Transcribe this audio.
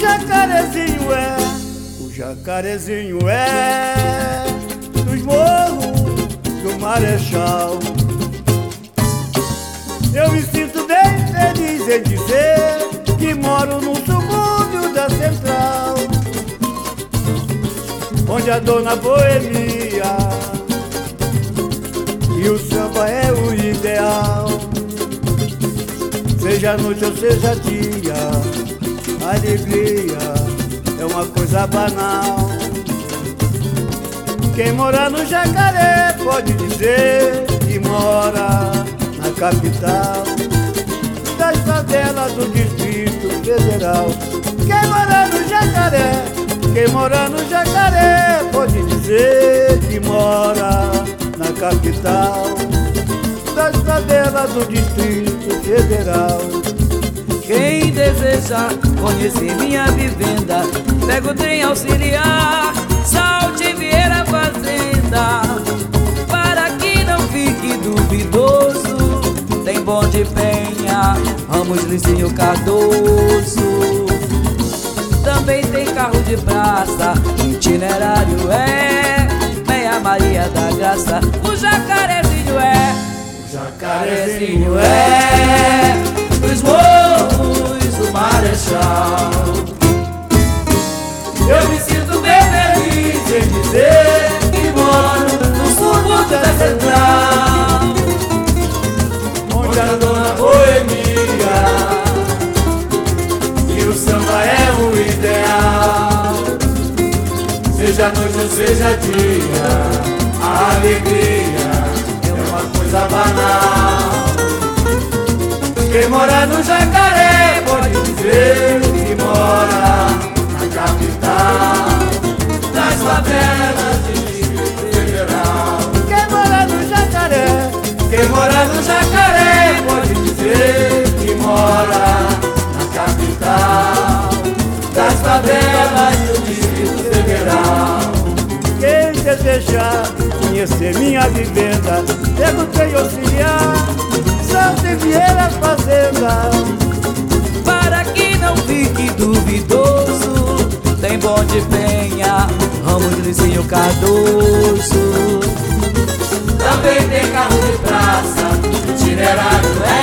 jacarezinho é, o jacarezinho é dos morros do Marechal. Eu me sinto bem feliz em dizer que moro no subúrbio da Central, onde a dona boemia e o samba é o ideal. Seja noite ou seja dia, alegria é uma coisa banal. Quem mora no jacaré pode dizer que mora na capital das favelas do Distrito Federal. Quem mora no jacaré, quem mora no jacaré pode dizer que mora na capital das favelas do Distrito Federal. Deseja conhecer minha vivenda, pega o trem auxiliar, salte Vieira Fazenda, para que não fique duvidoso. Tem bonde Penha, Ramos Licinho Cardoso. Também tem carro de praça, itinerário é Meia Maria da Graça, o jacarezinho é, o jacarezinho é dizer que moro no subúrbio da Central, onde a dona boemia e o samba é o ideal. Seja noite ou seja dia, a alegria é uma coisa banal. Quem mora no jacaré pode dizer Quem mora no jacaré pode dizer que mora na capital das favelas do Distrito Federal. Quem desejar conhecer minha vivenda, perguntei auxiliar, Santa Vieira Fazenda. Para que não fique duvidoso, tem bom de penha, ramos de Licinho Cardoso. Também tem carro Mineral.